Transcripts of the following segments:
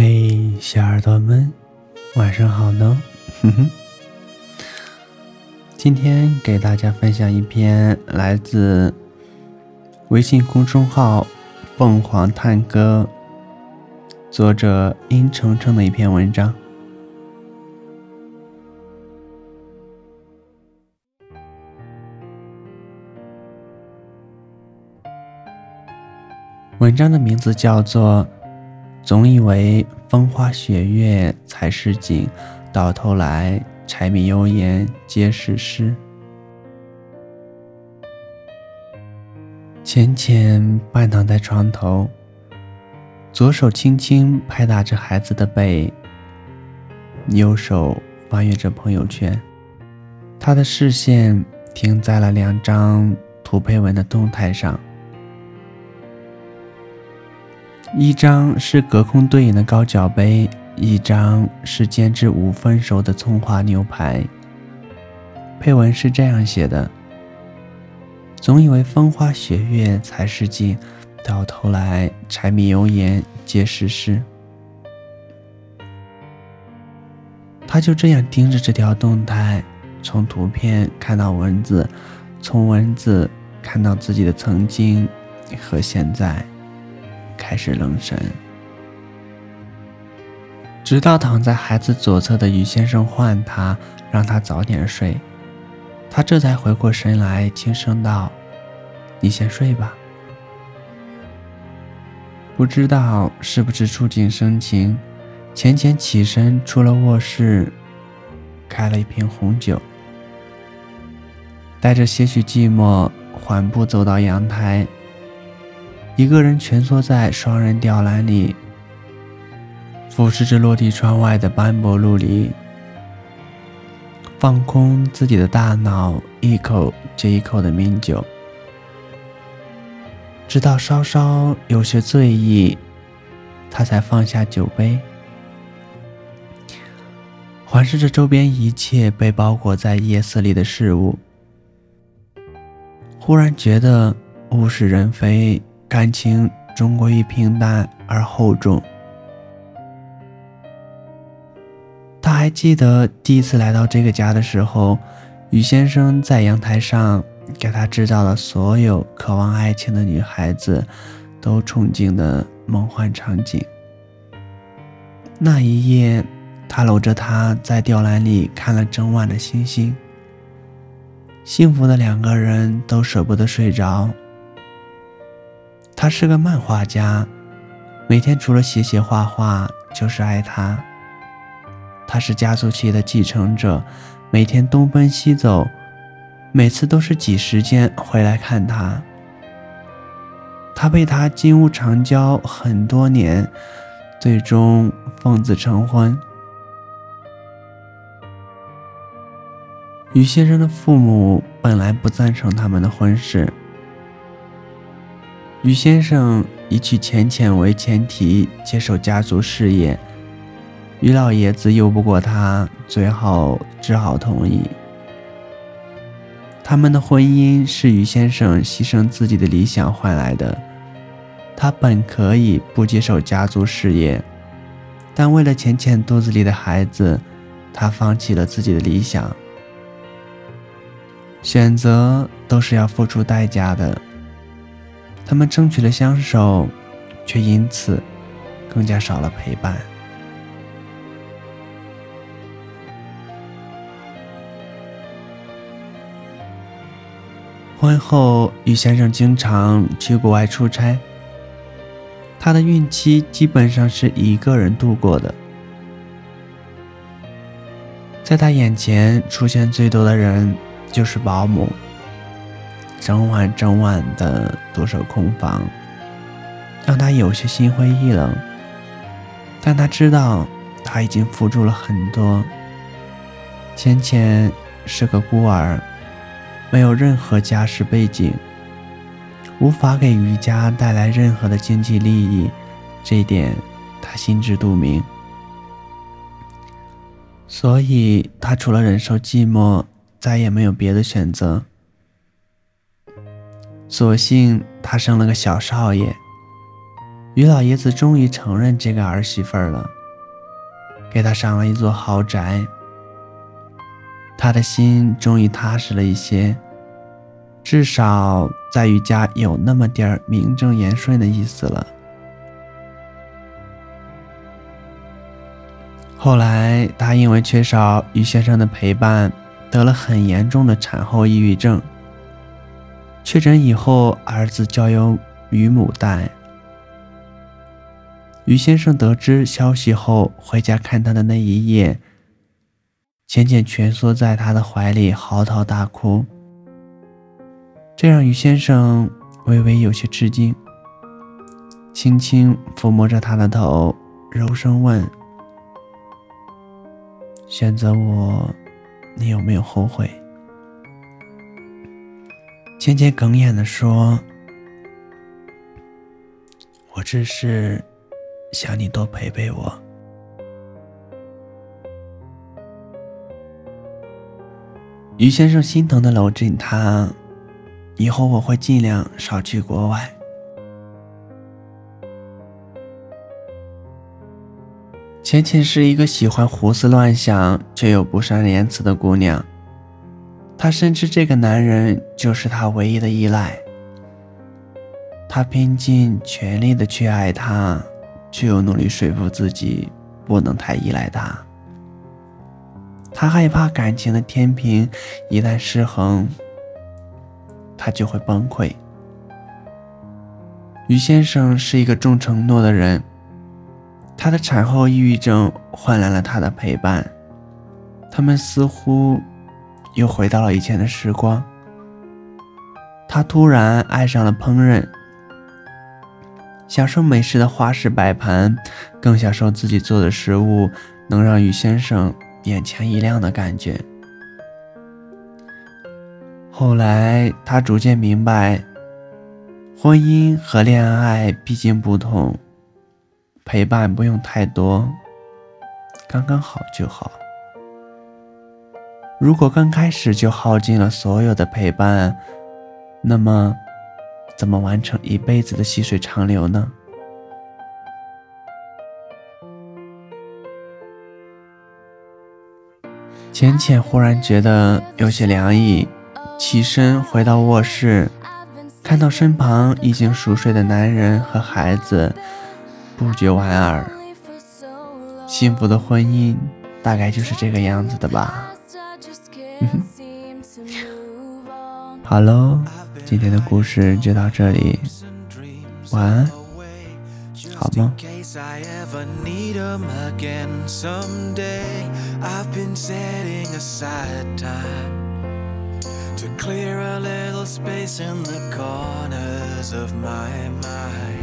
嘿，小耳朵们，晚上好呢！哼哼，今天给大家分享一篇来自微信公众号“凤凰探歌”作者殷程程的一篇文章。文章的名字叫做。总以为风花雪月才是景，到头来柴米油盐皆是诗。浅浅半躺在床头，左手轻轻拍打着孩子的背，右手翻阅着朋友圈。他的视线停在了两张图配文的动态上。一张是隔空对饮的高脚杯，一张是煎至五分熟的葱花牛排。配文是这样写的：“总以为风花雪月才是景，到头来柴米油盐皆是诗。”他就这样盯着这条动态，从图片看到文字，从文字看到自己的曾经和现在。开始愣神，直到躺在孩子左侧的于先生唤他，让他早点睡，他这才回过神来，轻声道：“你先睡吧。”不知道是不是触景生情，浅浅起身出了卧室，开了一瓶红酒，带着些许寂寞，缓步走到阳台。一个人蜷缩在双人吊篮里，俯视着落地窗外的斑驳陆离，放空自己的大脑，一口接一口的抿酒，直到稍稍有些醉意，他才放下酒杯，环视着周边一切被包裹在夜色里的事物，忽然觉得物是人非。感情终归于平淡而厚重。他还记得第一次来到这个家的时候，于先生在阳台上给他制造了所有渴望爱情的女孩子都憧憬的梦幻场景。那一夜，他搂着她在吊篮里看了整晚的星星，幸福的两个人都舍不得睡着。他是个漫画家，每天除了写写画画就是爱他。他是加速器的继承者，每天东奔西走，每次都是挤时间回来看他。他被他金屋藏娇很多年，最终奉子成婚。于先生的父母本来不赞成他们的婚事。于先生以娶浅浅为前提接手家族事业，于老爷子拗不过他，最后只好同意。他们的婚姻是于先生牺牲自己的理想换来的。他本可以不接手家族事业，但为了浅浅肚子里的孩子，他放弃了自己的理想。选择都是要付出代价的。他们争取了相守，却因此更加少了陪伴。婚后，于先生经常去国外出差，他的孕期基本上是一个人度过的。在他眼前出现最多的人就是保姆。整晚整晚的独守空房，让他有些心灰意冷。但他知道，他已经付出了很多。芊芊是个孤儿，没有任何家世背景，无法给余家带来任何的经济利益，这一点他心知肚明。所以，他除了忍受寂寞，再也没有别的选择。所幸他生了个小少爷，于老爷子终于承认这个儿媳妇了，给她上了一座豪宅。他的心终于踏实了一些，至少在于家有那么点儿名正言顺的意思了。后来，他因为缺少于先生的陪伴，得了很严重的产后抑郁症。确诊以后，儿子交由于母带。于先生得知消息后，回家看他的那一夜。浅浅蜷缩在他的怀里，嚎啕大哭，这让于先生微微有些吃惊，轻轻抚摸着他的头，柔声问：“选择我，你有没有后悔？”浅浅哽咽地说：“我只是想你多陪陪我。”于先生心疼的搂紧她，以后我会尽量少去国外。浅浅是一个喜欢胡思乱想却又不善言辞的姑娘，她深知这个男人就是她唯一的依赖。她拼尽全力的去爱他，却又努力说服自己不能太依赖他。他害怕感情的天平一旦失衡，他就会崩溃。于先生是一个重承诺的人，他的产后抑郁症换来了他的陪伴，他们似乎又回到了以前的时光。他突然爱上了烹饪，享受美食的花式摆盘，更享受自己做的食物能让于先生。眼前一亮的感觉。后来，他逐渐明白，婚姻和恋爱毕竟不同，陪伴不用太多，刚刚好就好。如果刚开始就耗尽了所有的陪伴，那么，怎么完成一辈子的细水长流呢？浅浅忽然觉得有些凉意，起身回到卧室，看到身旁已经熟睡的男人和孩子，不觉莞尔。幸福的婚姻大概就是这个样子的吧。好喽，今天的故事就到这里，晚安。好吗？I ever need them again someday. I've been setting aside time to clear a little space in the corners of my mind.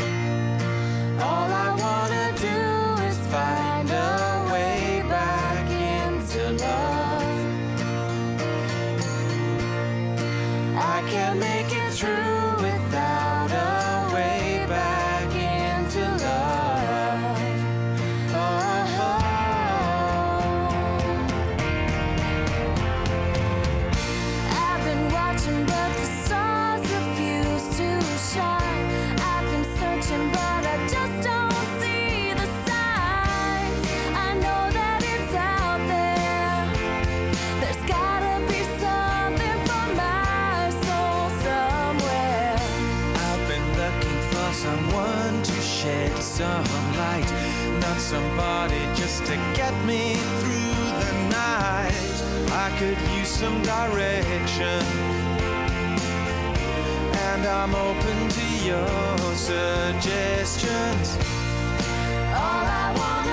Some light, not somebody just to get me through the night. I could use some direction, and I'm open to your suggestions. All I want.